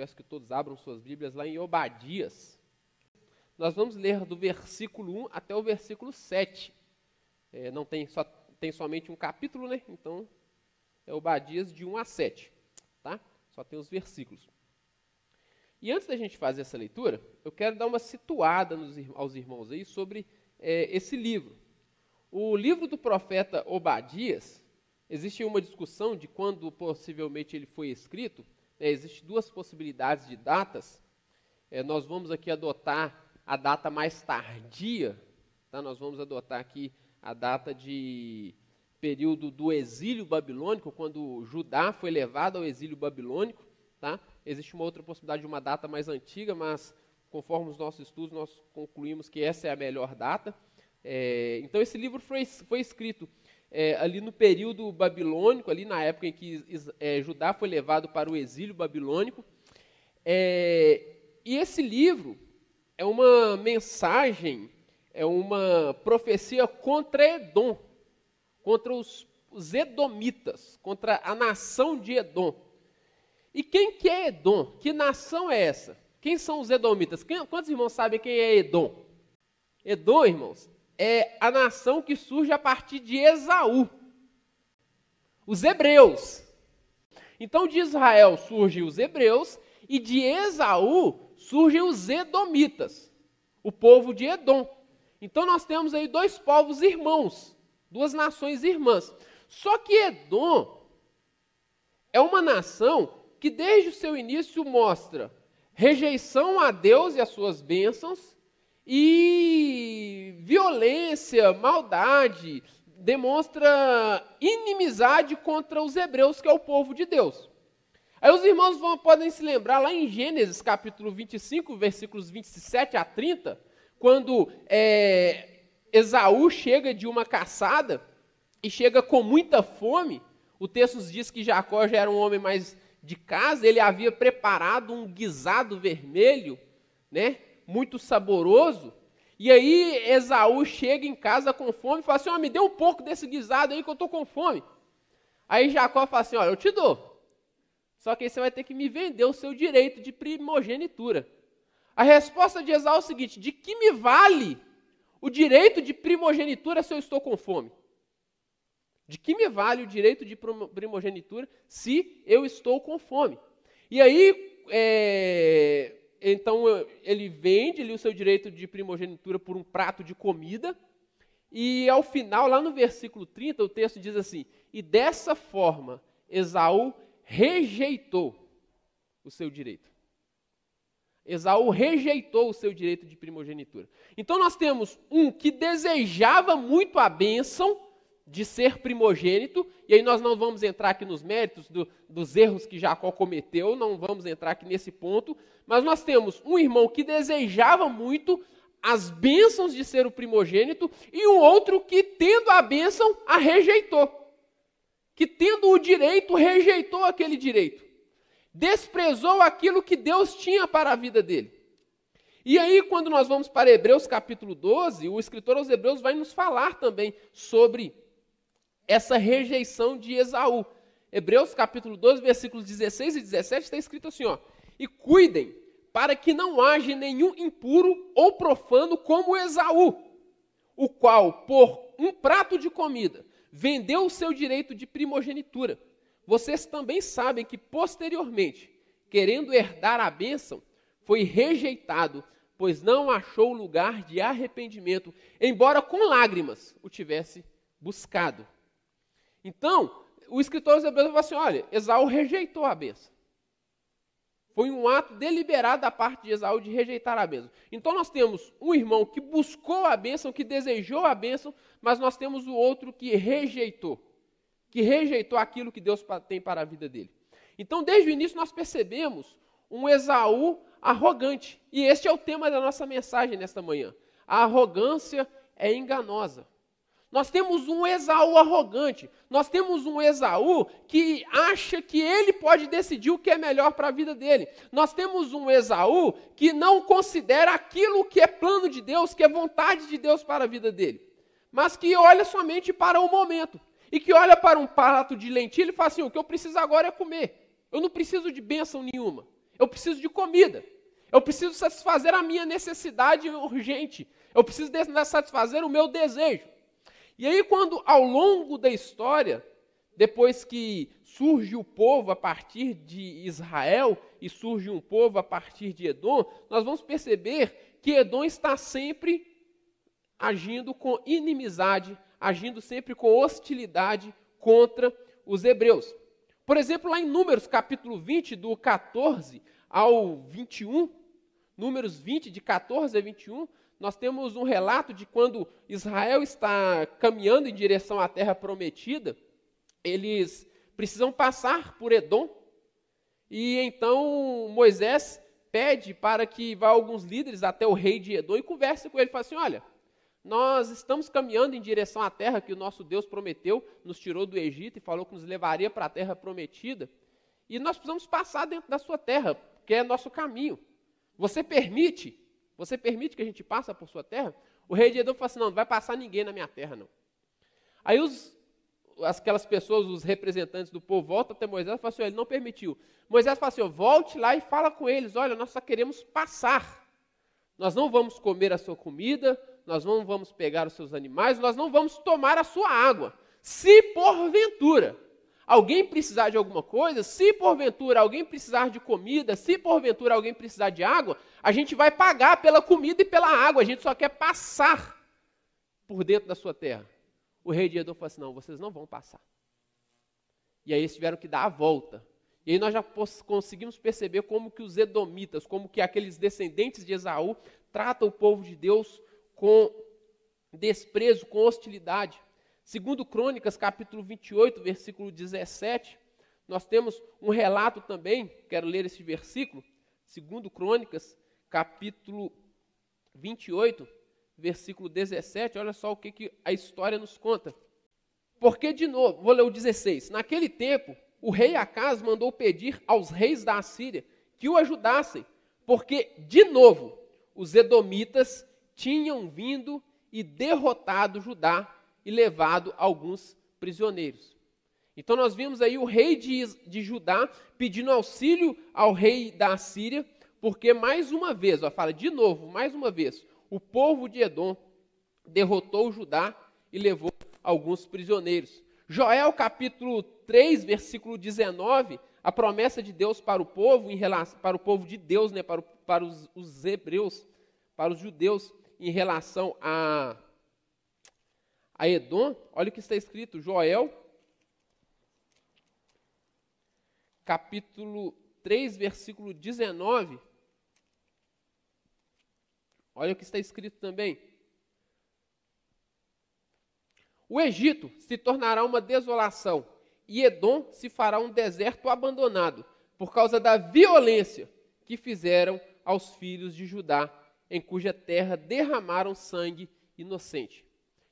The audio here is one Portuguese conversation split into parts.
peço que todos abram suas Bíblias lá em Obadias. Nós vamos ler do versículo 1 até o versículo 7. É, não tem, só, tem somente um capítulo, né? Então, é Obadias de 1 a 7. Tá? Só tem os versículos. E antes da gente fazer essa leitura, eu quero dar uma situada nos, aos irmãos aí sobre é, esse livro. O livro do profeta Obadias, existe uma discussão de quando possivelmente ele foi escrito. Né, Existem duas possibilidades de datas. É, nós vamos aqui adotar a data mais tardia. Tá? Nós vamos adotar aqui a data de período do exílio babilônico, quando Judá foi levado ao exílio babilônico. Tá? Existe uma outra possibilidade de uma data mais antiga, mas conforme os nossos estudos, nós concluímos que essa é a melhor data. É, então, esse livro foi, foi escrito é, ali no período babilônico, ali na época em que é, Judá foi levado para o exílio babilônico. É, e esse livro é uma mensagem, é uma profecia contra Edom, contra os, os Edomitas, contra a nação de Edom. E quem que é Edom? Que nação é essa? Quem são os Edomitas? Quem, quantos irmãos sabem quem é Edom? Edom, irmãos, é a nação que surge a partir de Esaú. Os hebreus. Então de Israel surgem os hebreus e de Esaú surgem os edomitas, o povo de Edom. Então nós temos aí dois povos irmãos, duas nações irmãs. Só que Edom é uma nação que desde o seu início mostra rejeição a Deus e as suas bênçãos, e violência, maldade, demonstra inimizade contra os hebreus, que é o povo de Deus. Aí os irmãos vão, podem se lembrar lá em Gênesis capítulo 25, versículos 27 a 30, quando é, Esaú chega de uma caçada e chega com muita fome. O texto diz que Jacó já era um homem mais de casa, ele havia preparado um guisado vermelho, né? Muito saboroso. E aí Esaú chega em casa com fome e fala assim: oh, me dê um pouco desse guisado aí que eu estou com fome. Aí Jacó fala assim: olha, eu te dou. Só que aí você vai ter que me vender o seu direito de primogenitura. A resposta de Esaú é o seguinte: de que me vale o direito de primogenitura se eu estou com fome? De que me vale o direito de primogenitura se eu estou com fome? E aí, é, então ele vende o seu direito de primogenitura por um prato de comida. E ao final, lá no versículo 30, o texto diz assim: E dessa forma Esaú rejeitou o seu direito. Esaú rejeitou o seu direito de primogenitura. Então nós temos um que desejava muito a bênção, de ser primogênito, e aí nós não vamos entrar aqui nos méritos do, dos erros que Jacó cometeu, não vamos entrar aqui nesse ponto, mas nós temos um irmão que desejava muito as bênçãos de ser o primogênito, e um outro que, tendo a bênção, a rejeitou. Que, tendo o direito, rejeitou aquele direito. Desprezou aquilo que Deus tinha para a vida dele. E aí, quando nós vamos para Hebreus capítulo 12, o escritor aos Hebreus vai nos falar também sobre essa rejeição de Esaú. Hebreus capítulo 12, versículos 16 e 17 está escrito assim, ó: "E cuidem para que não haja nenhum impuro ou profano como Esaú, o qual por um prato de comida vendeu o seu direito de primogenitura. Vocês também sabem que posteriormente, querendo herdar a bênção, foi rejeitado, pois não achou lugar de arrependimento, embora com lágrimas o tivesse buscado. Então, o escritor dos Hebreus fala assim: olha, Esaú rejeitou a bênção. Foi um ato deliberado da parte de Esaú de rejeitar a bênção. Então nós temos um irmão que buscou a bênção, que desejou a bênção, mas nós temos o outro que rejeitou. Que rejeitou aquilo que Deus tem para a vida dele. Então, desde o início, nós percebemos um Esaú arrogante. E este é o tema da nossa mensagem nesta manhã. A arrogância é enganosa. Nós temos um Esaú arrogante. Nós temos um Esaú que acha que ele pode decidir o que é melhor para a vida dele. Nós temos um Esaú que não considera aquilo que é plano de Deus, que é vontade de Deus para a vida dele. Mas que olha somente para o momento. E que olha para um prato de lentilha e fala assim: o que eu preciso agora é comer. Eu não preciso de bênção nenhuma. Eu preciso de comida. Eu preciso satisfazer a minha necessidade urgente. Eu preciso satisfazer o meu desejo. E aí, quando ao longo da história, depois que surge o povo a partir de Israel e surge um povo a partir de Edom, nós vamos perceber que Edom está sempre agindo com inimizade, agindo sempre com hostilidade contra os hebreus. Por exemplo, lá em Números capítulo 20, do 14 ao 21, Números 20, de 14 a 21, nós temos um relato de quando Israel está caminhando em direção à terra prometida, eles precisam passar por Edom, e então Moisés pede para que vá alguns líderes até o rei de Edom e converse com ele, fala assim, olha, nós estamos caminhando em direção à terra que o nosso Deus prometeu, nos tirou do Egito e falou que nos levaria para a terra prometida. E nós precisamos passar dentro da sua terra, que é nosso caminho. Você permite? Você permite que a gente passe por sua terra? O rei de Edom falou assim: não, não vai passar ninguém na minha terra, não. Aí os, aquelas pessoas, os representantes do povo, voltam até Moisés e falam assim: ele não permitiu. Moisés fala assim: volte lá e fala com eles: olha, nós só queremos passar. Nós não vamos comer a sua comida, nós não vamos pegar os seus animais, nós não vamos tomar a sua água. Se porventura alguém precisar de alguma coisa, se porventura alguém precisar de comida, se porventura alguém precisar de água, a gente vai pagar pela comida e pela água, a gente só quer passar por dentro da sua terra. O rei de Edom falou assim: não, vocês não vão passar. E aí eles tiveram que dar a volta. E aí nós já conseguimos perceber como que os edomitas, como que aqueles descendentes de Esaú tratam o povo de Deus com desprezo, com hostilidade. Segundo Crônicas, capítulo 28, versículo 17, nós temos um relato também, quero ler esse versículo, segundo Crônicas, capítulo 28, versículo 17, olha só o que, que a história nos conta. Porque, de novo, vou ler o 16. Naquele tempo, o rei Acas mandou pedir aos reis da Assíria que o ajudassem, porque, de novo, os edomitas tinham vindo e derrotado Judá e levado alguns prisioneiros. Então nós vimos aí o rei de, de Judá pedindo auxílio ao rei da Assíria, porque mais uma vez, ó, fala de novo, mais uma vez, o povo de Edom derrotou Judá e levou alguns prisioneiros. Joel capítulo 3, versículo 19, a promessa de Deus para o povo, em relação, para o povo de Deus, né, para, para os, os hebreus, para os judeus, em relação a, a Edom, olha o que está escrito, Joel, capítulo 3, versículo 19. Olha o que está escrito também. O Egito se tornará uma desolação, e Edom se fará um deserto abandonado, por causa da violência que fizeram aos filhos de Judá em cuja terra derramaram sangue inocente.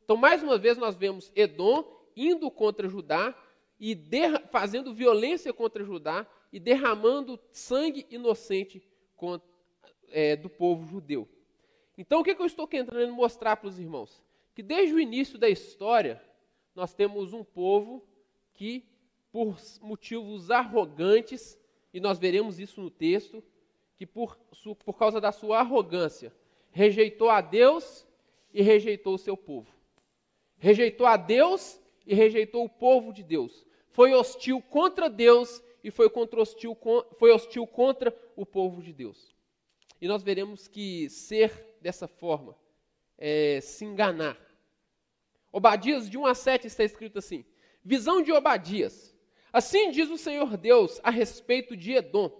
Então, mais uma vez, nós vemos Edom indo contra Judá e fazendo violência contra Judá e derramando sangue inocente é, do povo judeu. Então, o que, que eu estou querendo mostrar para os irmãos? Que desde o início da história, nós temos um povo que, por motivos arrogantes, e nós veremos isso no texto, que por, por causa da sua arrogância rejeitou a Deus e rejeitou o seu povo. Rejeitou a Deus e rejeitou o povo de Deus. Foi hostil contra Deus e foi, contra hostil, foi hostil contra o povo de Deus. E nós veremos que ser dessa forma é se enganar. Obadias de 1 a 7 está escrito assim: Visão de Obadias. Assim diz o Senhor Deus a respeito de Edom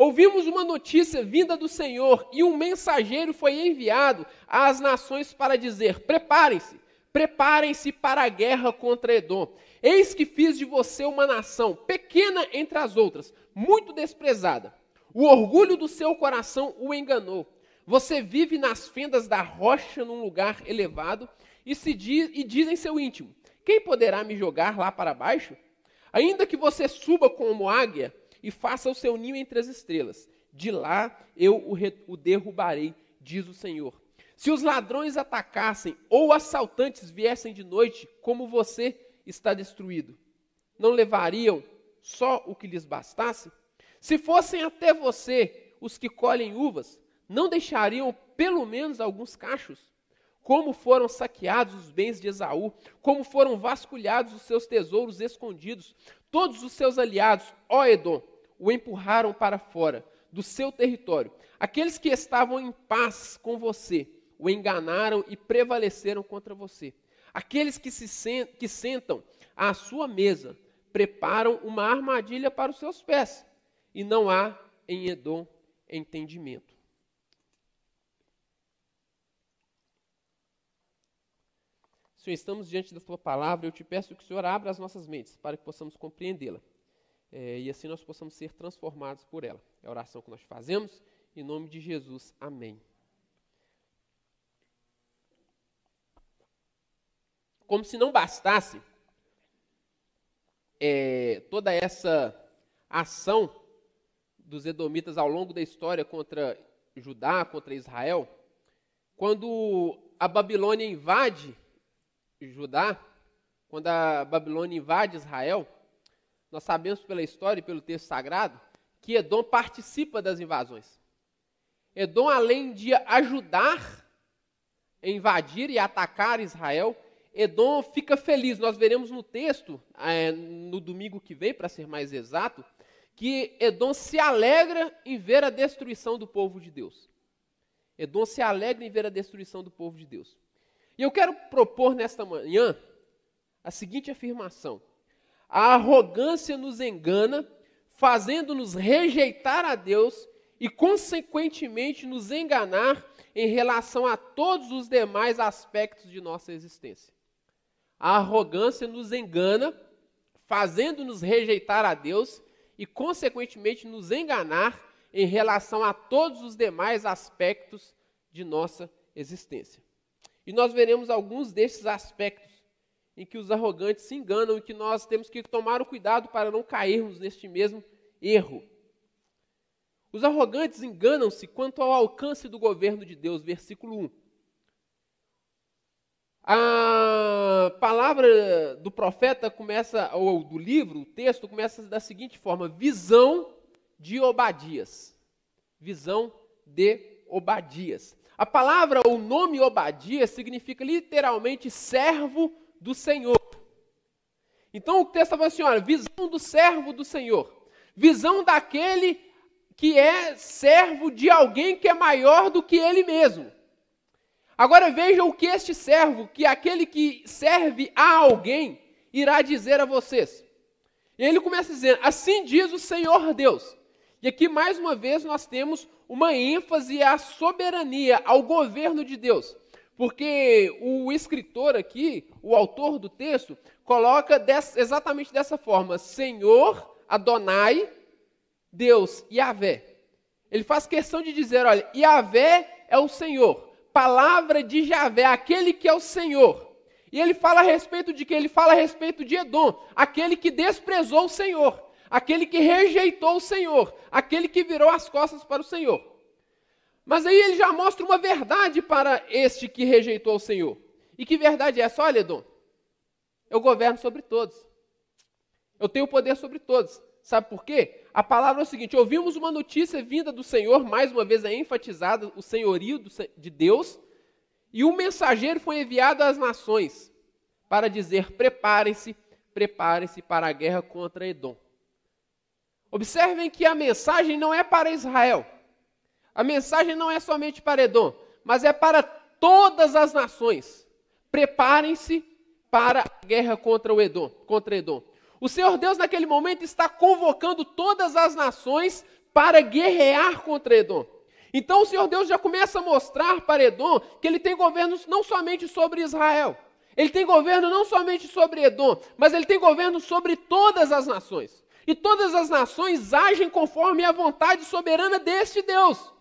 Ouvimos uma notícia vinda do Senhor e um mensageiro foi enviado às nações para dizer: Preparem-se, preparem-se para a guerra contra Edom. Eis que fiz de você uma nação pequena entre as outras, muito desprezada. O orgulho do seu coração o enganou. Você vive nas fendas da rocha num lugar elevado e, se diz, e diz em seu íntimo: Quem poderá me jogar lá para baixo? Ainda que você suba como águia, e faça o seu ninho entre as estrelas. De lá eu o, o derrubarei, diz o Senhor. Se os ladrões atacassem ou assaltantes viessem de noite, como você está destruído, não levariam só o que lhes bastasse? Se fossem até você os que colhem uvas, não deixariam pelo menos alguns cachos? Como foram saqueados os bens de Esaú, como foram vasculhados os seus tesouros escondidos. Todos os seus aliados, ó Edom, o empurraram para fora do seu território. Aqueles que estavam em paz com você o enganaram e prevaleceram contra você. Aqueles que, se sentam, que sentam à sua mesa preparam uma armadilha para os seus pés, e não há em Edom entendimento. Senhor, estamos diante da tua palavra, eu te peço que o Senhor abra as nossas mentes para que possamos compreendê-la. É, e assim nós possamos ser transformados por ela. É a oração que nós fazemos, em nome de Jesus. Amém. Como se não bastasse é, toda essa ação dos edomitas ao longo da história contra Judá, contra Israel, quando a Babilônia invade Judá, quando a Babilônia invade Israel, nós sabemos pela história e pelo texto sagrado que Edom participa das invasões. Edom, além de ajudar a invadir e atacar Israel, Edom fica feliz. Nós veremos no texto, é, no domingo que vem, para ser mais exato, que Edom se alegra em ver a destruição do povo de Deus. Edom se alegra em ver a destruição do povo de Deus. E eu quero propor nesta manhã a seguinte afirmação: a arrogância nos engana, fazendo-nos rejeitar a Deus e, consequentemente, nos enganar em relação a todos os demais aspectos de nossa existência. A arrogância nos engana, fazendo-nos rejeitar a Deus e, consequentemente, nos enganar em relação a todos os demais aspectos de nossa existência. E nós veremos alguns desses aspectos em que os arrogantes se enganam e que nós temos que tomar o cuidado para não cairmos neste mesmo erro. Os arrogantes enganam-se quanto ao alcance do governo de Deus, versículo 1. A palavra do profeta começa, ou do livro, o texto começa da seguinte forma: visão de Obadias. Visão de Obadias. A palavra, ou nome Obadias, significa literalmente servo do Senhor. Então o texto está falando assim: olha, visão do servo do Senhor. Visão daquele que é servo de alguém que é maior do que ele mesmo. Agora veja o que este servo, que aquele que serve a alguém, irá dizer a vocês. E ele começa dizendo: Assim diz o Senhor Deus. E aqui mais uma vez nós temos uma ênfase à soberania, ao governo de Deus. Porque o escritor aqui, o autor do texto, coloca dessa, exatamente dessa forma: Senhor, Adonai, Deus, Yahvé. Ele faz questão de dizer: olha, Yahvé é o Senhor palavra de Javé, aquele que é o Senhor. E ele fala a respeito de que? Ele fala a respeito de Edom, aquele que desprezou o Senhor, aquele que rejeitou o Senhor, aquele que virou as costas para o Senhor. Mas aí ele já mostra uma verdade para este que rejeitou o Senhor. E que verdade é essa? Olha, Edom, eu governo sobre todos. Eu tenho poder sobre todos. Sabe por quê? A palavra é o seguinte: ouvimos uma notícia vinda do Senhor, mais uma vez é enfatizado o senhorio de Deus, e um mensageiro foi enviado às nações para dizer: preparem-se, preparem-se para a guerra contra Edom. Observem que a mensagem não é para Israel, a mensagem não é somente para Edom, mas é para todas as nações. Preparem-se para a guerra contra o Edom, contra Edom. O Senhor Deus, naquele momento, está convocando todas as nações para guerrear contra Edom. Então o Senhor Deus já começa a mostrar para Edom que ele tem governo não somente sobre Israel, ele tem governo não somente sobre Edom, mas ele tem governo sobre todas as nações. E todas as nações agem conforme a vontade soberana deste Deus.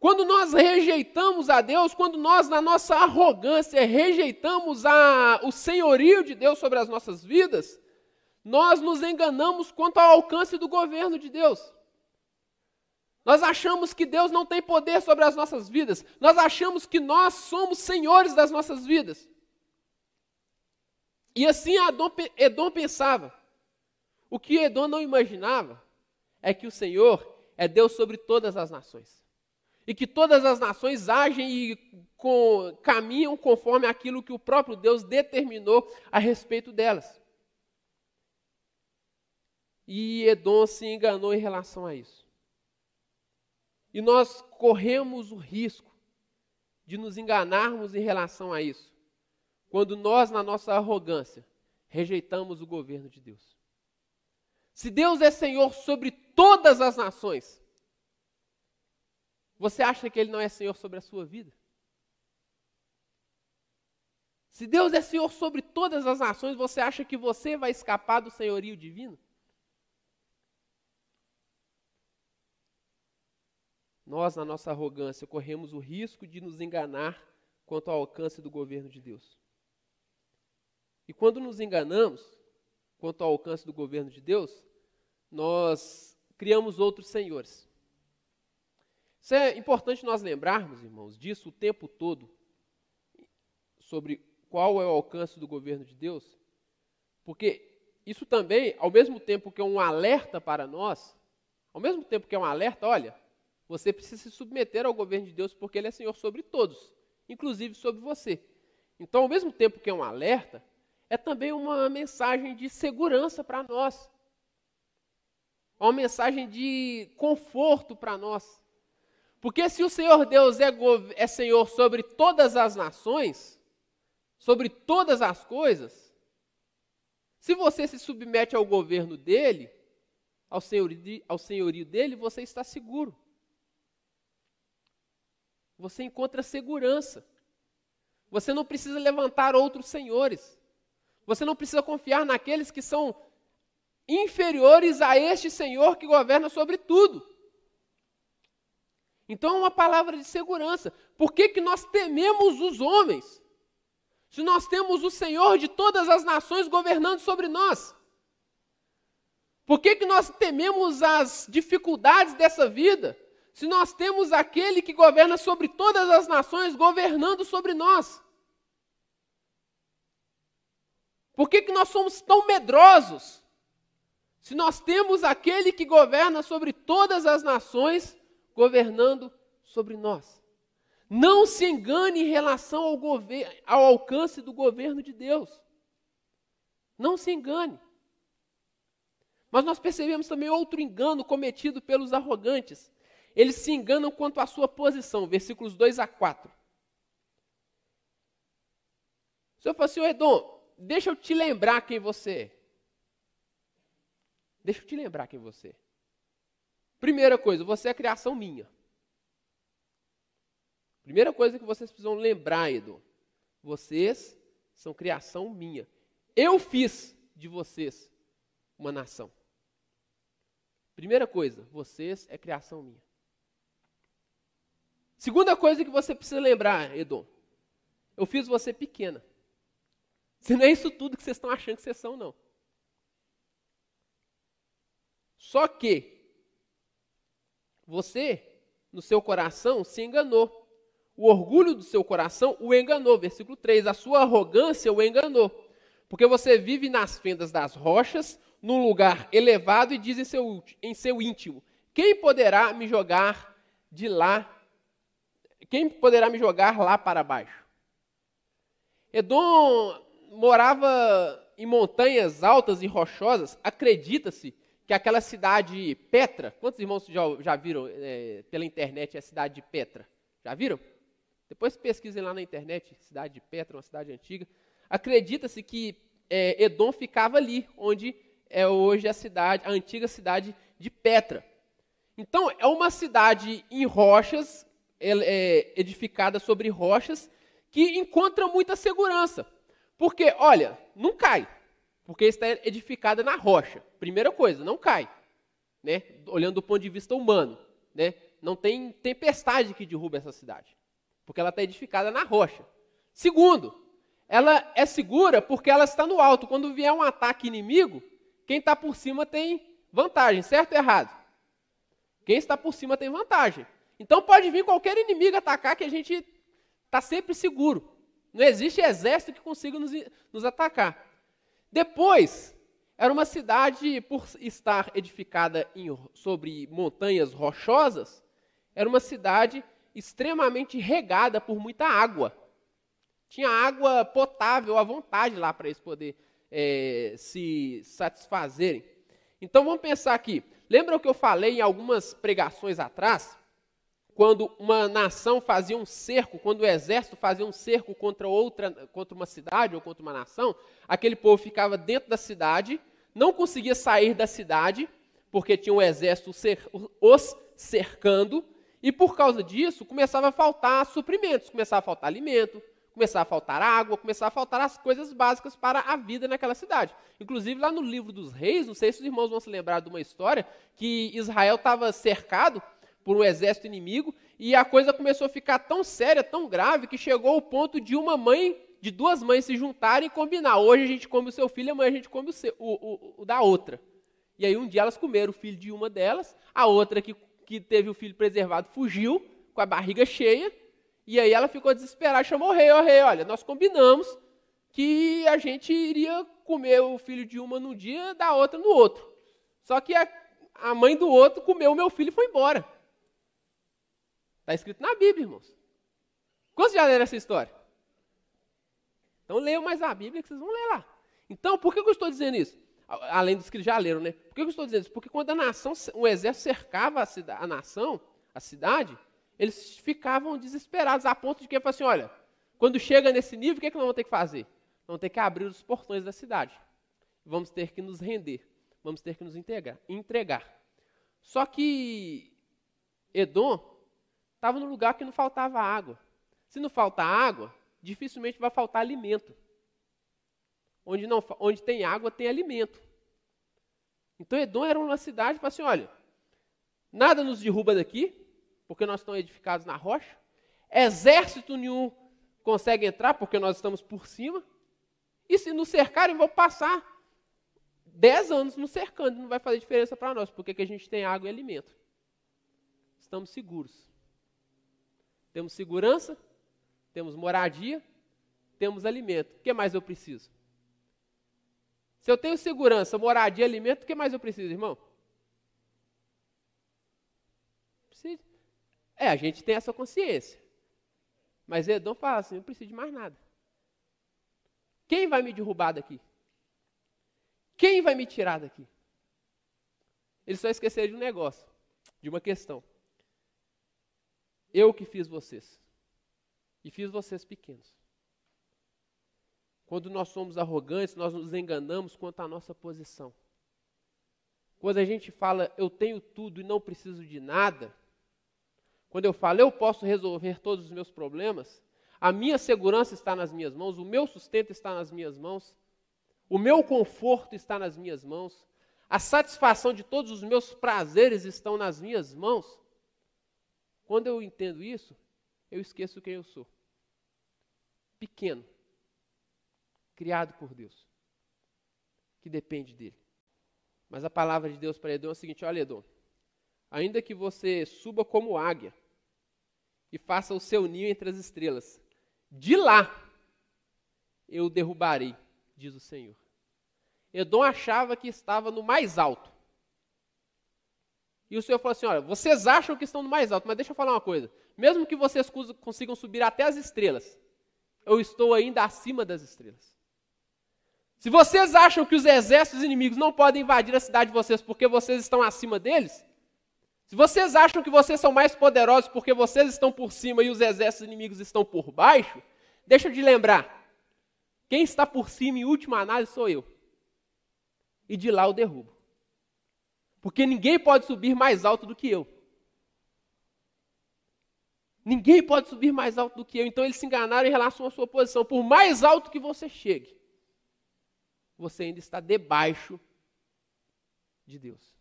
Quando nós rejeitamos a Deus, quando nós, na nossa arrogância, rejeitamos a, o senhorio de Deus sobre as nossas vidas, nós nos enganamos quanto ao alcance do governo de Deus. Nós achamos que Deus não tem poder sobre as nossas vidas. Nós achamos que nós somos senhores das nossas vidas. E assim Edom, Edom pensava. O que Edom não imaginava é que o Senhor é Deus sobre todas as nações. E que todas as nações agem e com, caminham conforme aquilo que o próprio Deus determinou a respeito delas. E Edom se enganou em relação a isso. E nós corremos o risco de nos enganarmos em relação a isso, quando nós, na nossa arrogância, rejeitamos o governo de Deus. Se Deus é Senhor sobre todas as nações, você acha que Ele não é Senhor sobre a sua vida? Se Deus é Senhor sobre todas as nações, você acha que você vai escapar do senhorio divino? Nós, na nossa arrogância, corremos o risco de nos enganar quanto ao alcance do governo de Deus. E quando nos enganamos quanto ao alcance do governo de Deus, nós criamos outros senhores. Isso é importante nós lembrarmos, irmãos, disso o tempo todo, sobre qual é o alcance do governo de Deus, porque isso também, ao mesmo tempo que é um alerta para nós, ao mesmo tempo que é um alerta, olha, você precisa se submeter ao governo de Deus porque Ele é Senhor sobre todos, inclusive sobre você. Então, ao mesmo tempo que é um alerta, é também uma mensagem de segurança para nós, uma mensagem de conforto para nós. Porque se o Senhor Deus é, é Senhor sobre todas as nações, sobre todas as coisas, se você se submete ao governo dele, ao ao senhorio dele, você está seguro você encontra segurança. Você não precisa levantar outros senhores. Você não precisa confiar naqueles que são inferiores a este Senhor que governa sobre tudo. Então é uma palavra de segurança. Por que, que nós tememos os homens? Se nós temos o Senhor de todas as nações governando sobre nós. Por que, que nós tememos as dificuldades dessa vida? se nós temos aquele que governa sobre todas as nações governando sobre nós? Por que, que nós somos tão medrosos? Se nós temos aquele que governa sobre todas as nações governando sobre nós. Não se engane em relação ao, ao alcance do governo de Deus. Não se engane. Mas nós percebemos também outro engano cometido pelos arrogantes. Eles se enganam quanto à sua posição, versículos 2 a 4. O Senhor falou assim, Edom, deixa eu te lembrar quem você é. Deixa eu te lembrar quem você é. Primeira coisa, você é criação minha. Primeira coisa que vocês precisam lembrar, Edom. Vocês são criação minha. Eu fiz de vocês uma nação. Primeira coisa, vocês é criação minha. Segunda coisa que você precisa lembrar, Edom. Eu fiz você pequena. Se não é isso tudo que vocês estão achando que vocês são, não. Só que você, no seu coração, se enganou. O orgulho do seu coração o enganou. Versículo 3. A sua arrogância o enganou. Porque você vive nas fendas das rochas, num lugar elevado, e diz em seu, em seu íntimo: Quem poderá me jogar de lá quem poderá me jogar lá para baixo? Edom morava em montanhas altas e rochosas. Acredita-se que aquela cidade Petra, quantos irmãos já, já viram é, pela internet a cidade de Petra? Já viram? Depois pesquisem lá na internet, cidade de Petra, uma cidade antiga. Acredita-se que é, Edom ficava ali, onde é hoje a cidade, a antiga cidade de Petra. Então, é uma cidade em rochas, é edificada sobre rochas que encontra muita segurança. Porque, olha, não cai, porque está edificada na rocha. Primeira coisa, não cai, né? Olhando do ponto de vista humano, né? Não tem tempestade que derruba essa cidade, porque ela está edificada na rocha. Segundo, ela é segura porque ela está no alto. Quando vier um ataque inimigo, quem está por cima tem vantagem, certo ou errado? Quem está por cima tem vantagem. Então pode vir qualquer inimigo atacar que a gente está sempre seguro. Não existe exército que consiga nos, nos atacar. Depois, Era uma cidade, por estar edificada em, sobre montanhas rochosas, era uma cidade extremamente regada por muita água. Tinha água potável à vontade lá para eles poderem é, se satisfazerem. Então vamos pensar aqui. Lembra o que eu falei em algumas pregações atrás? Quando uma nação fazia um cerco, quando o exército fazia um cerco contra outra, contra uma cidade ou contra uma nação, aquele povo ficava dentro da cidade, não conseguia sair da cidade, porque tinha um exército os cercando, e por causa disso começava a faltar suprimentos, começava a faltar alimento, começava a faltar água, começava a faltar as coisas básicas para a vida naquela cidade. Inclusive, lá no livro dos reis, não sei se os irmãos vão se lembrar de uma história, que Israel estava cercado por um exército inimigo, e a coisa começou a ficar tão séria, tão grave, que chegou ao ponto de uma mãe, de duas mães se juntarem e combinar. Hoje a gente come o seu filho, amanhã a gente come o, seu, o, o, o da outra. E aí um dia elas comeram o filho de uma delas, a outra que, que teve o filho preservado fugiu, com a barriga cheia, e aí ela ficou desesperada, chamou o rei, ó rei, olha, nós combinamos que a gente iria comer o filho de uma num dia, da outra no outro. Só que a, a mãe do outro comeu o meu filho e foi embora. Está escrito na Bíblia, irmãos. Quantos já leram essa história? Então leiam mais a Bíblia que vocês vão ler lá. Então, por que eu estou dizendo isso? Além dos que já leram, né? Por que eu estou dizendo isso? Porque quando a nação, o exército cercava a, a nação, a cidade, eles ficavam desesperados a ponto de que assim, olha, quando chega nesse nível, o que, é que nós vamos ter que fazer? Vamos ter que abrir os portões da cidade. Vamos ter que nos render. Vamos ter que nos integrar, entregar. Só que Edom estava no lugar que não faltava água. Se não falta água, dificilmente vai faltar alimento. Onde, não, onde tem água, tem alimento. Então Edom era uma cidade para assim, olha, nada nos derruba daqui, porque nós estamos edificados na rocha. Exército nenhum consegue entrar, porque nós estamos por cima. E se nos cercarem, vão passar dez anos nos cercando, não vai fazer diferença para nós, porque que a gente tem água e alimento. Estamos seguros. Temos segurança, temos moradia, temos alimento. O que mais eu preciso? Se eu tenho segurança, moradia alimento, o que mais eu preciso, irmão? Preciso. É, a gente tem essa consciência. Mas Edom fala assim: não preciso de mais nada. Quem vai me derrubar daqui? Quem vai me tirar daqui? Eles só esqueceram de um negócio, de uma questão. Eu que fiz vocês. E fiz vocês pequenos. Quando nós somos arrogantes, nós nos enganamos quanto à nossa posição. Quando a gente fala, eu tenho tudo e não preciso de nada, quando eu falo, eu posso resolver todos os meus problemas, a minha segurança está nas minhas mãos, o meu sustento está nas minhas mãos, o meu conforto está nas minhas mãos, a satisfação de todos os meus prazeres estão nas minhas mãos. Quando eu entendo isso, eu esqueço quem eu sou. Pequeno, criado por Deus, que depende dele. Mas a palavra de Deus para Edom é o seguinte: olha, Edom, ainda que você suba como águia e faça o seu ninho entre as estrelas, de lá eu derrubarei, diz o Senhor. Edom achava que estava no mais alto. E o Senhor falou assim: olha, vocês acham que estão no mais alto, mas deixa eu falar uma coisa. Mesmo que vocês consigam subir até as estrelas, eu estou ainda acima das estrelas. Se vocês acham que os exércitos inimigos não podem invadir a cidade de vocês porque vocês estão acima deles, se vocês acham que vocês são mais poderosos porque vocês estão por cima e os exércitos inimigos estão por baixo, deixa eu te lembrar: quem está por cima em última análise sou eu. E de lá eu derrubo. Porque ninguém pode subir mais alto do que eu. Ninguém pode subir mais alto do que eu. Então eles se enganaram em relação à sua posição. Por mais alto que você chegue, você ainda está debaixo de Deus.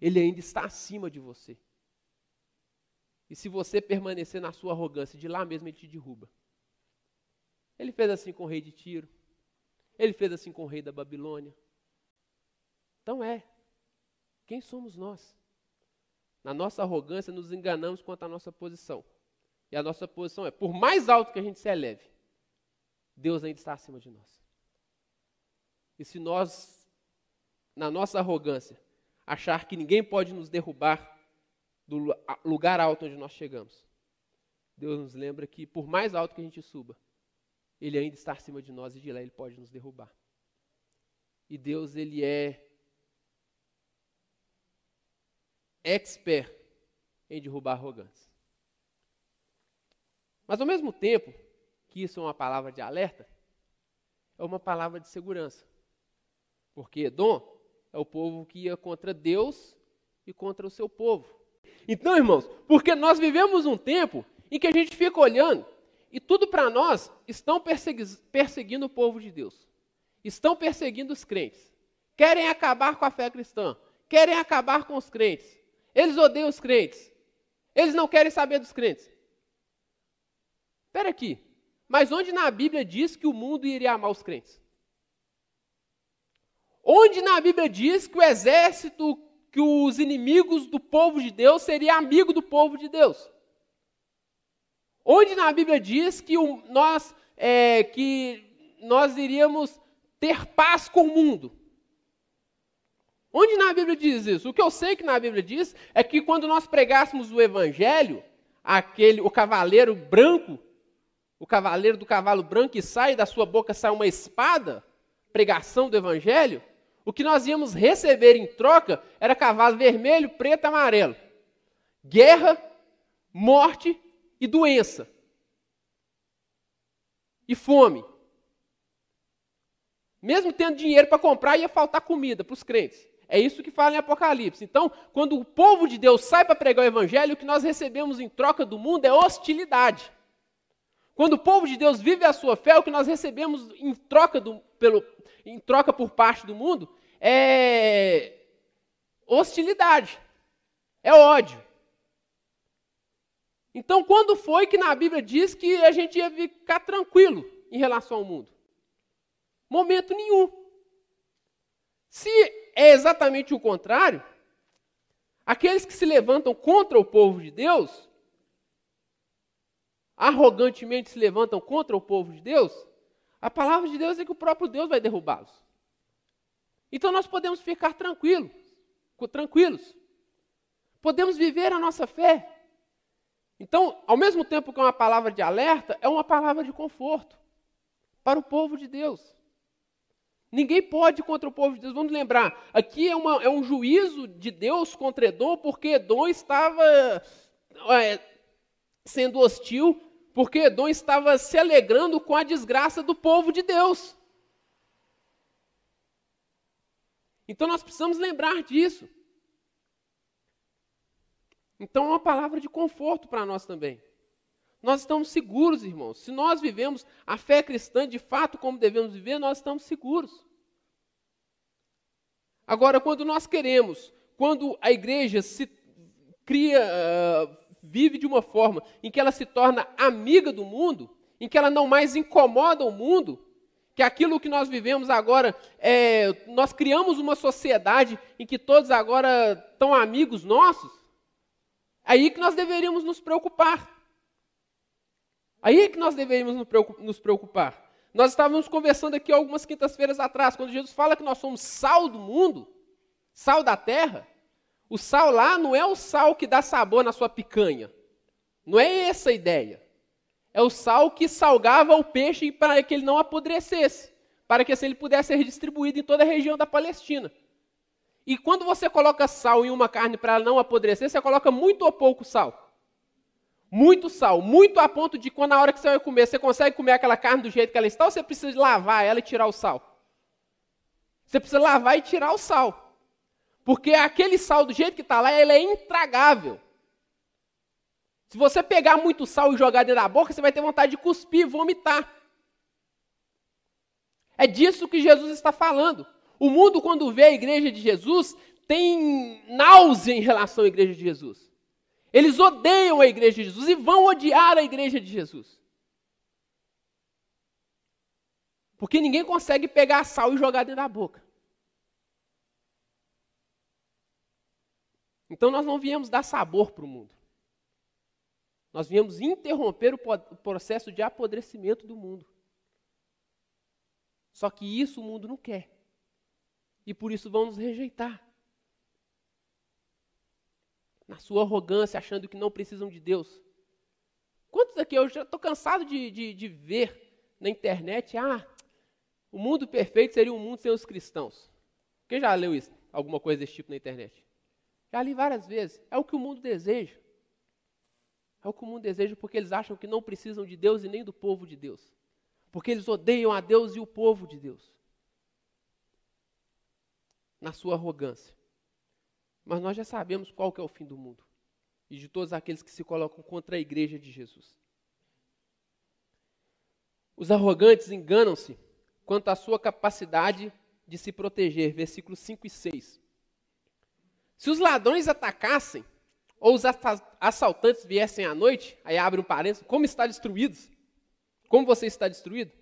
Ele ainda está acima de você. E se você permanecer na sua arrogância, de lá mesmo ele te derruba. Ele fez assim com o rei de Tiro. Ele fez assim com o rei da Babilônia. Então é. Quem somos nós? Na nossa arrogância, nos enganamos quanto à nossa posição. E a nossa posição é: por mais alto que a gente se eleve, Deus ainda está acima de nós. E se nós na nossa arrogância, achar que ninguém pode nos derrubar do lugar alto onde nós chegamos. Deus nos lembra que, por mais alto que a gente suba, Ele ainda está acima de nós e de lá Ele pode nos derrubar. E Deus, Ele é expert em derrubar arrogância. Mas, ao mesmo tempo que isso é uma palavra de alerta, é uma palavra de segurança. Porque Edom é o povo que ia contra Deus e contra o seu povo. Então, irmãos, porque nós vivemos um tempo em que a gente fica olhando e tudo para nós estão perseguindo o povo de Deus. Estão perseguindo os crentes. Querem acabar com a fé cristã. Querem acabar com os crentes. Eles odeiam os crentes. Eles não querem saber dos crentes. Espera aqui. Mas onde na Bíblia diz que o mundo iria amar os crentes? Onde na Bíblia diz que o exército, que os inimigos do povo de Deus seria amigo do povo de Deus? Onde na Bíblia diz que o, nós, é, que nós iríamos ter paz com o mundo? Onde na Bíblia diz isso? O que eu sei que na Bíblia diz é que quando nós pregássemos o Evangelho, aquele, o cavaleiro branco, o cavaleiro do cavalo branco e sai da sua boca sai uma espada, pregação do Evangelho, o que nós íamos receber em troca era cavalo vermelho, preto amarelo. Guerra, morte e doença. E fome. Mesmo tendo dinheiro para comprar, ia faltar comida para os crentes. É isso que fala em Apocalipse. Então, quando o povo de Deus sai para pregar o evangelho, o que nós recebemos em troca do mundo é hostilidade. Quando o povo de Deus vive a sua fé, o que nós recebemos em troca, do, pelo, em troca por parte do mundo é hostilidade, é ódio. Então, quando foi que na Bíblia diz que a gente ia ficar tranquilo em relação ao mundo? Momento nenhum. Se é exatamente o contrário, aqueles que se levantam contra o povo de Deus arrogantemente se levantam contra o povo de Deus, a palavra de Deus é que o próprio Deus vai derrubá-los. Então nós podemos ficar tranquilos, tranquilos. Podemos viver a nossa fé. Então, ao mesmo tempo que é uma palavra de alerta, é uma palavra de conforto para o povo de Deus. Ninguém pode contra o povo de Deus. Vamos lembrar, aqui é, uma, é um juízo de Deus contra Edom, porque Edom estava é, sendo hostil porque Edom estava se alegrando com a desgraça do povo de Deus. Então nós precisamos lembrar disso. Então é uma palavra de conforto para nós também. Nós estamos seguros, irmãos. Se nós vivemos a fé cristã de fato como devemos viver, nós estamos seguros. Agora, quando nós queremos, quando a igreja se cria, uh, vive de uma forma em que ela se torna amiga do mundo, em que ela não mais incomoda o mundo, que aquilo que nós vivemos agora, é, nós criamos uma sociedade em que todos agora estão amigos nossos, aí que nós deveríamos nos preocupar. Aí é que nós deveríamos nos preocupar. Nós estávamos conversando aqui algumas quintas-feiras atrás, quando Jesus fala que nós somos sal do mundo, sal da terra. O sal lá não é o sal que dá sabor na sua picanha. Não é essa a ideia. É o sal que salgava o peixe para que ele não apodrecesse, para que assim ele pudesse ser distribuído em toda a região da Palestina. E quando você coloca sal em uma carne para ela não apodrecer, você coloca muito ou pouco sal? Muito sal, muito a ponto de quando na hora que você vai comer, você consegue comer aquela carne do jeito que ela está, ou você precisa lavar ela e tirar o sal? Você precisa lavar e tirar o sal. Porque aquele sal, do jeito que está lá, ele é intragável. Se você pegar muito sal e jogar dentro da boca, você vai ter vontade de cuspir e vomitar. É disso que Jesus está falando. O mundo, quando vê a igreja de Jesus, tem náusea em relação à igreja de Jesus. Eles odeiam a igreja de Jesus e vão odiar a igreja de Jesus. Porque ninguém consegue pegar sal e jogar dentro da boca. Então nós não viemos dar sabor para o mundo. Nós viemos interromper o processo de apodrecimento do mundo. Só que isso o mundo não quer. e por isso vão nos rejeitar. Na sua arrogância, achando que não precisam de Deus. Quantos aqui eu já estou cansado de, de, de ver na internet, ah, o mundo perfeito seria um mundo sem os cristãos. Quem já leu isso? Alguma coisa desse tipo na internet? Já li várias vezes. É o que o mundo deseja. É o que o mundo deseja porque eles acham que não precisam de Deus e nem do povo de Deus. Porque eles odeiam a Deus e o povo de Deus. Na sua arrogância. Mas nós já sabemos qual que é o fim do mundo. E de todos aqueles que se colocam contra a igreja de Jesus. Os arrogantes enganam-se quanto à sua capacidade de se proteger. Versículos 5 e 6. Se os ladrões atacassem, ou os assaltantes viessem à noite, aí abre um parênteses, como está destruídos? Como você está destruído?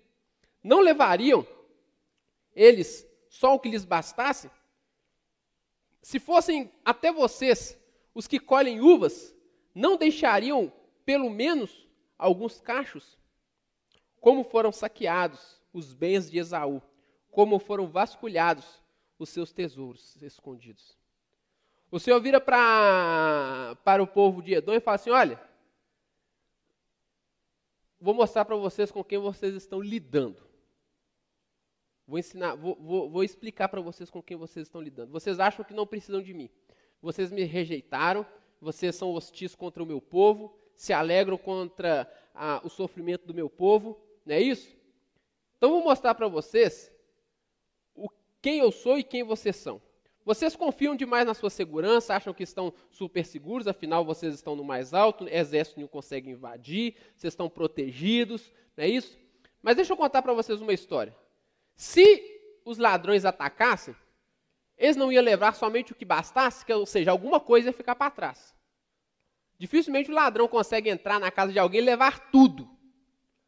Não levariam eles só o que lhes bastasse? Se fossem até vocês os que colhem uvas, não deixariam pelo menos alguns cachos? Como foram saqueados os bens de Esaú, como foram vasculhados os seus tesouros escondidos. O Senhor vira pra, para o povo de Edom e fala assim: Olha, vou mostrar para vocês com quem vocês estão lidando. Vou ensinar, vou, vou, vou explicar para vocês com quem vocês estão lidando. Vocês acham que não precisam de mim. Vocês me rejeitaram, vocês são hostis contra o meu povo, se alegram contra a, o sofrimento do meu povo, não é isso? Então vou mostrar para vocês o, quem eu sou e quem vocês são. Vocês confiam demais na sua segurança, acham que estão super seguros, afinal vocês estão no mais alto, exército não consegue invadir, vocês estão protegidos, não é isso? Mas deixa eu contar para vocês uma história. Se os ladrões atacassem, eles não iam levar somente o que bastasse, ou seja, alguma coisa ia ficar para trás. Dificilmente o ladrão consegue entrar na casa de alguém e levar tudo.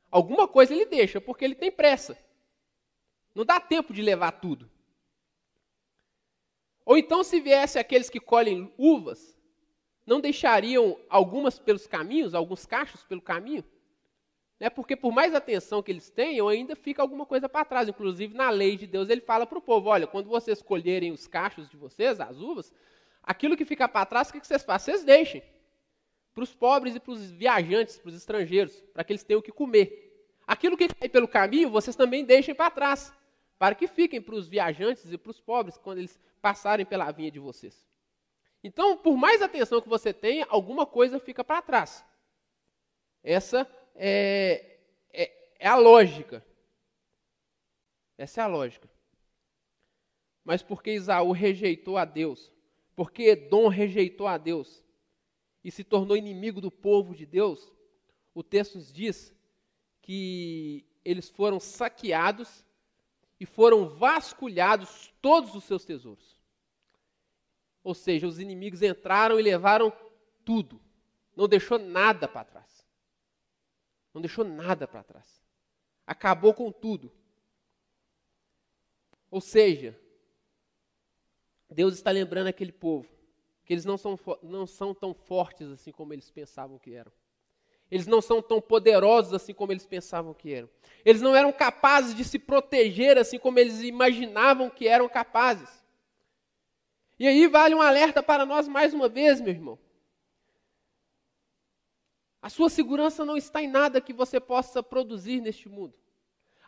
Alguma coisa ele deixa, porque ele tem pressa. Não dá tempo de levar tudo. Ou então, se viesse aqueles que colhem uvas, não deixariam algumas pelos caminhos, alguns cachos pelo caminho? Né? Porque por mais atenção que eles tenham, ainda fica alguma coisa para trás. Inclusive, na lei de Deus, ele fala para o povo: olha, quando vocês colherem os cachos de vocês, as uvas, aquilo que fica para trás, o que vocês fazem? Vocês deixem para os pobres e para os viajantes, para os estrangeiros, para que eles tenham o que comer. Aquilo que cai pelo caminho, vocês também deixem para trás, para que fiquem para os viajantes e para os pobres quando eles passarem pela vinha de vocês. Então, por mais atenção que você tenha, alguma coisa fica para trás. Essa é, é, é a lógica. Essa é a lógica. Mas porque Isaú rejeitou a Deus, porque Edom rejeitou a Deus, e se tornou inimigo do povo de Deus, o texto diz que eles foram saqueados e foram vasculhados todos os seus tesouros. Ou seja, os inimigos entraram e levaram tudo, não deixou nada para trás. Não deixou nada para trás. Acabou com tudo. Ou seja, Deus está lembrando aquele povo que eles não são, não são tão fortes assim como eles pensavam que eram. Eles não são tão poderosos assim como eles pensavam que eram. Eles não eram capazes de se proteger assim como eles imaginavam que eram capazes. E aí vale um alerta para nós mais uma vez, meu irmão. A sua segurança não está em nada que você possa produzir neste mundo.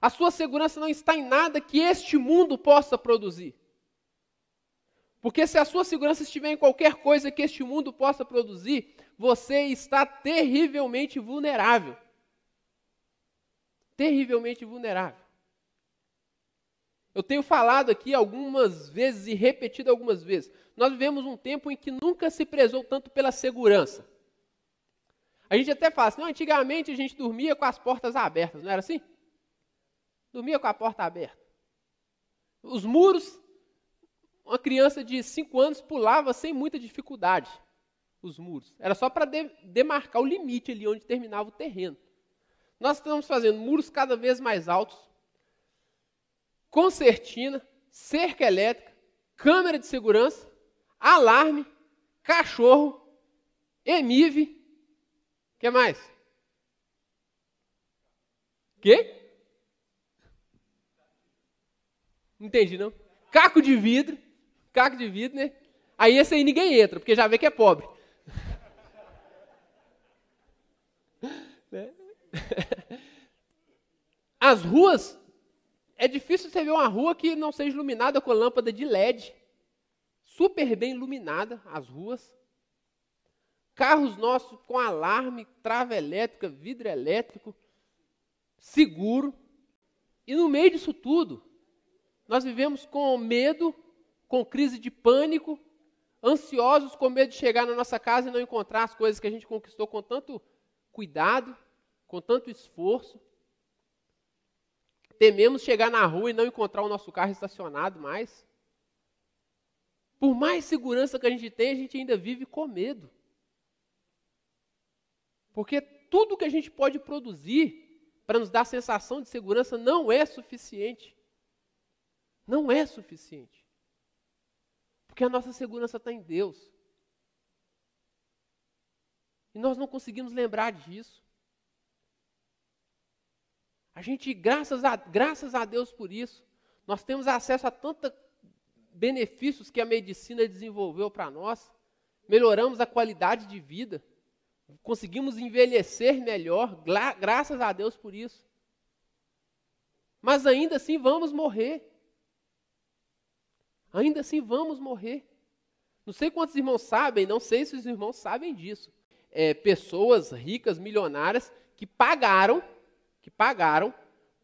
A sua segurança não está em nada que este mundo possa produzir. Porque se a sua segurança estiver em qualquer coisa que este mundo possa produzir, você está terrivelmente vulnerável. Terrivelmente vulnerável. Eu tenho falado aqui algumas vezes e repetido algumas vezes. Nós vivemos um tempo em que nunca se prezou tanto pela segurança. A gente até fala assim, não, antigamente a gente dormia com as portas abertas, não era assim? Dormia com a porta aberta. Os muros uma criança de 5 anos pulava sem muita dificuldade os muros. Era só para de, demarcar o limite ali onde terminava o terreno. Nós estamos fazendo muros cada vez mais altos, concertina, cerca elétrica, câmera de segurança, alarme, cachorro, emive. Que mais? Quê? Entendi, não? caco de vidro, caco de vidro, né? Aí esse aí ninguém entra, porque já vê que é pobre. As ruas, é difícil você ver uma rua que não seja iluminada com lâmpada de LED. Super bem iluminada as ruas. Carros nossos com alarme, trava elétrica, vidro elétrico, seguro. E no meio disso tudo, nós vivemos com medo, com crise de pânico, ansiosos com medo de chegar na nossa casa e não encontrar as coisas que a gente conquistou com tanto cuidado, com tanto esforço. Tememos chegar na rua e não encontrar o nosso carro estacionado mais. Por mais segurança que a gente tem, a gente ainda vive com medo. Porque tudo que a gente pode produzir para nos dar sensação de segurança não é suficiente. Não é suficiente. Porque a nossa segurança está em Deus. E nós não conseguimos lembrar disso. A gente, graças a, graças a Deus por isso, nós temos acesso a tantos benefícios que a medicina desenvolveu para nós. Melhoramos a qualidade de vida. Conseguimos envelhecer melhor, graças a Deus por isso. Mas ainda assim vamos morrer. Ainda assim vamos morrer. Não sei quantos irmãos sabem, não sei se os irmãos sabem disso é, pessoas ricas, milionárias, que pagaram, que pagaram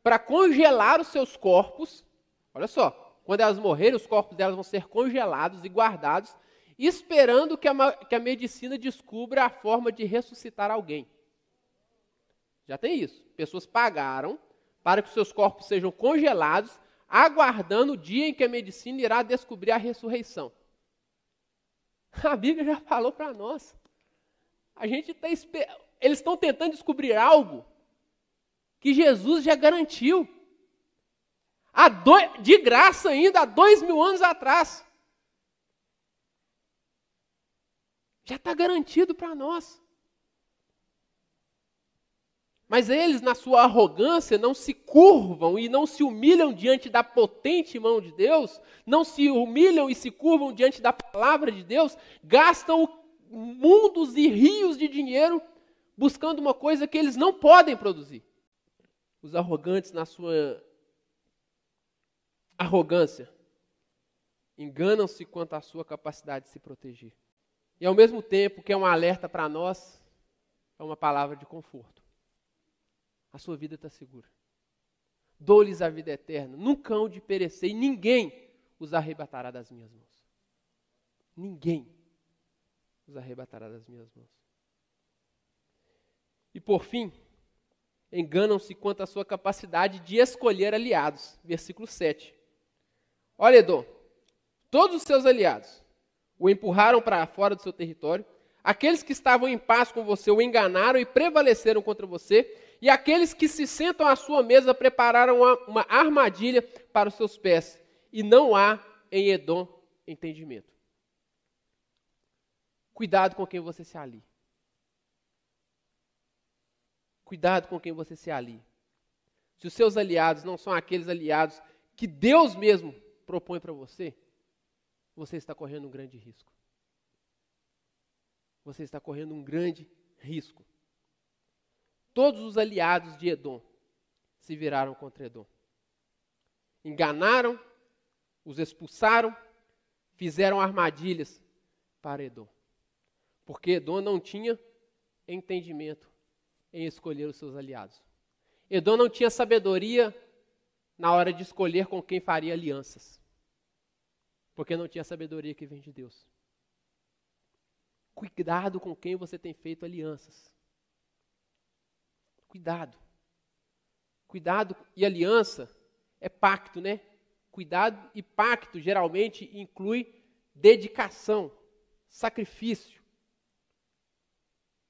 para congelar os seus corpos. Olha só, quando elas morrerem, os corpos delas vão ser congelados e guardados, esperando que a, que a medicina descubra a forma de ressuscitar alguém. Já tem isso. Pessoas pagaram para que seus corpos sejam congelados, aguardando o dia em que a medicina irá descobrir a ressurreição. A Bíblia já falou para nós. A gente está eles estão tentando descobrir algo que Jesus já garantiu. Há dois, de graça ainda, há dois mil anos atrás. Já está garantido para nós. Mas eles, na sua arrogância, não se curvam e não se humilham diante da potente mão de Deus, não se humilham e se curvam diante da palavra de Deus, gastam mundos e rios de dinheiro buscando uma coisa que eles não podem produzir. Os arrogantes, na sua arrogância, enganam-se quanto à sua capacidade de se proteger. E ao mesmo tempo que é um alerta para nós, é uma palavra de conforto. A sua vida está segura. Dou-lhes a vida eterna, nunca hão de perecer, e ninguém os arrebatará das minhas mãos. Ninguém os arrebatará das minhas mãos. E por fim, enganam-se quanto à sua capacidade de escolher aliados. Versículo 7. Olha, Edom, todos os seus aliados o empurraram para fora do seu território, aqueles que estavam em paz com você o enganaram e prevaleceram contra você, e aqueles que se sentam à sua mesa prepararam uma, uma armadilha para os seus pés, e não há em Edom entendimento. Cuidado com quem você se alia. Cuidado com quem você se alia. Se os seus aliados não são aqueles aliados que Deus mesmo propõe para você, você está correndo um grande risco. Você está correndo um grande risco. Todos os aliados de Edom se viraram contra Edom. Enganaram, os expulsaram, fizeram armadilhas para Edom. Porque Edom não tinha entendimento em escolher os seus aliados. Edom não tinha sabedoria na hora de escolher com quem faria alianças. Porque não tinha sabedoria que vem de Deus. Cuidado com quem você tem feito alianças. Cuidado. Cuidado e aliança é pacto, né? Cuidado e pacto geralmente inclui dedicação, sacrifício.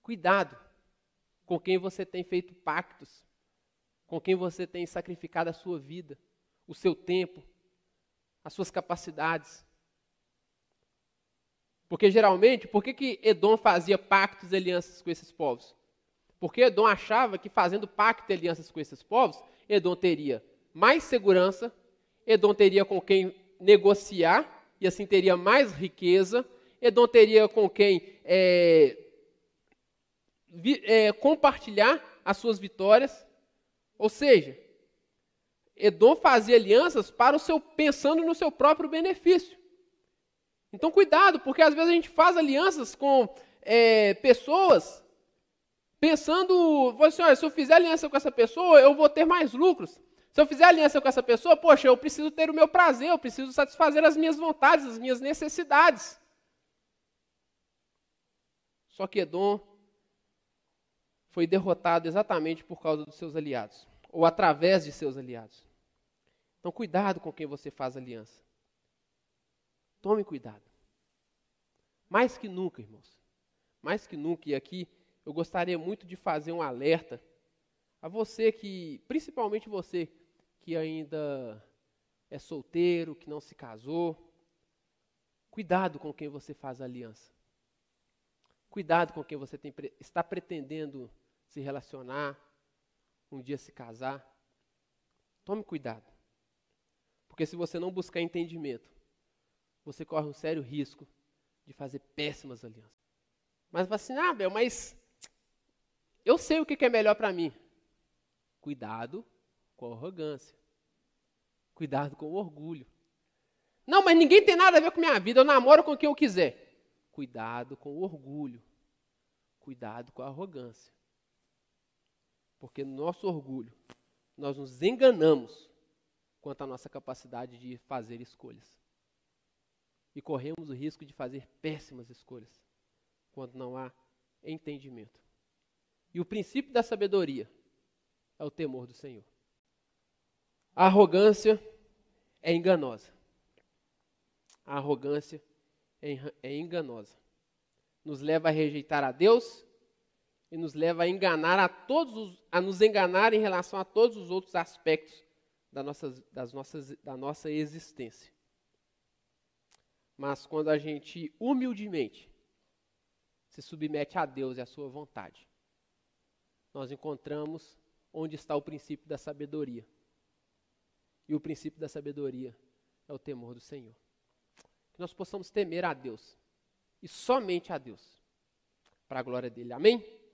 Cuidado com quem você tem feito pactos, com quem você tem sacrificado a sua vida, o seu tempo, as suas capacidades. Porque geralmente, por que, que Edom fazia pactos e alianças com esses povos? Porque Edom achava que fazendo pacto e alianças com esses povos, Edom teria mais segurança, Edom teria com quem negociar, e assim teria mais riqueza. Edom teria com quem é, vi, é, compartilhar as suas vitórias. Ou seja, Edom fazia alianças para o seu, pensando no seu próprio benefício. Então, cuidado, porque às vezes a gente faz alianças com é, pessoas pensando, assim, olha, se eu fizer aliança com essa pessoa, eu vou ter mais lucros. Se eu fizer aliança com essa pessoa, poxa, eu preciso ter o meu prazer, eu preciso satisfazer as minhas vontades, as minhas necessidades. Só que Edom foi derrotado exatamente por causa dos seus aliados, ou através de seus aliados. Então, cuidado com quem você faz aliança. Tome cuidado. Mais que nunca, irmãos. Mais que nunca, e aqui eu gostaria muito de fazer um alerta a você que, principalmente você que ainda é solteiro, que não se casou. Cuidado com quem você faz aliança. Cuidado com quem você tem, está pretendendo se relacionar, um dia se casar. Tome cuidado. Porque se você não buscar entendimento, você corre um sério risco de fazer péssimas alianças. Mas vai assim, ah, Bel, mas eu sei o que é melhor para mim. Cuidado com a arrogância. Cuidado com o orgulho. Não, mas ninguém tem nada a ver com minha vida, eu namoro com quem eu quiser. Cuidado com o orgulho. Cuidado com a arrogância. Porque no nosso orgulho, nós nos enganamos quanto à nossa capacidade de fazer escolhas. E corremos o risco de fazer péssimas escolhas quando não há entendimento. E o princípio da sabedoria é o temor do Senhor. A arrogância é enganosa. A arrogância é, é enganosa. Nos leva a rejeitar a Deus e nos leva a enganar a todos os, a nos enganar em relação a todos os outros aspectos da das nossas, da nossa existência. Mas quando a gente humildemente se submete a Deus e à sua vontade, nós encontramos onde está o princípio da sabedoria. E o princípio da sabedoria é o temor do Senhor. Que nós possamos temer a Deus e somente a Deus, para a glória dele. Amém?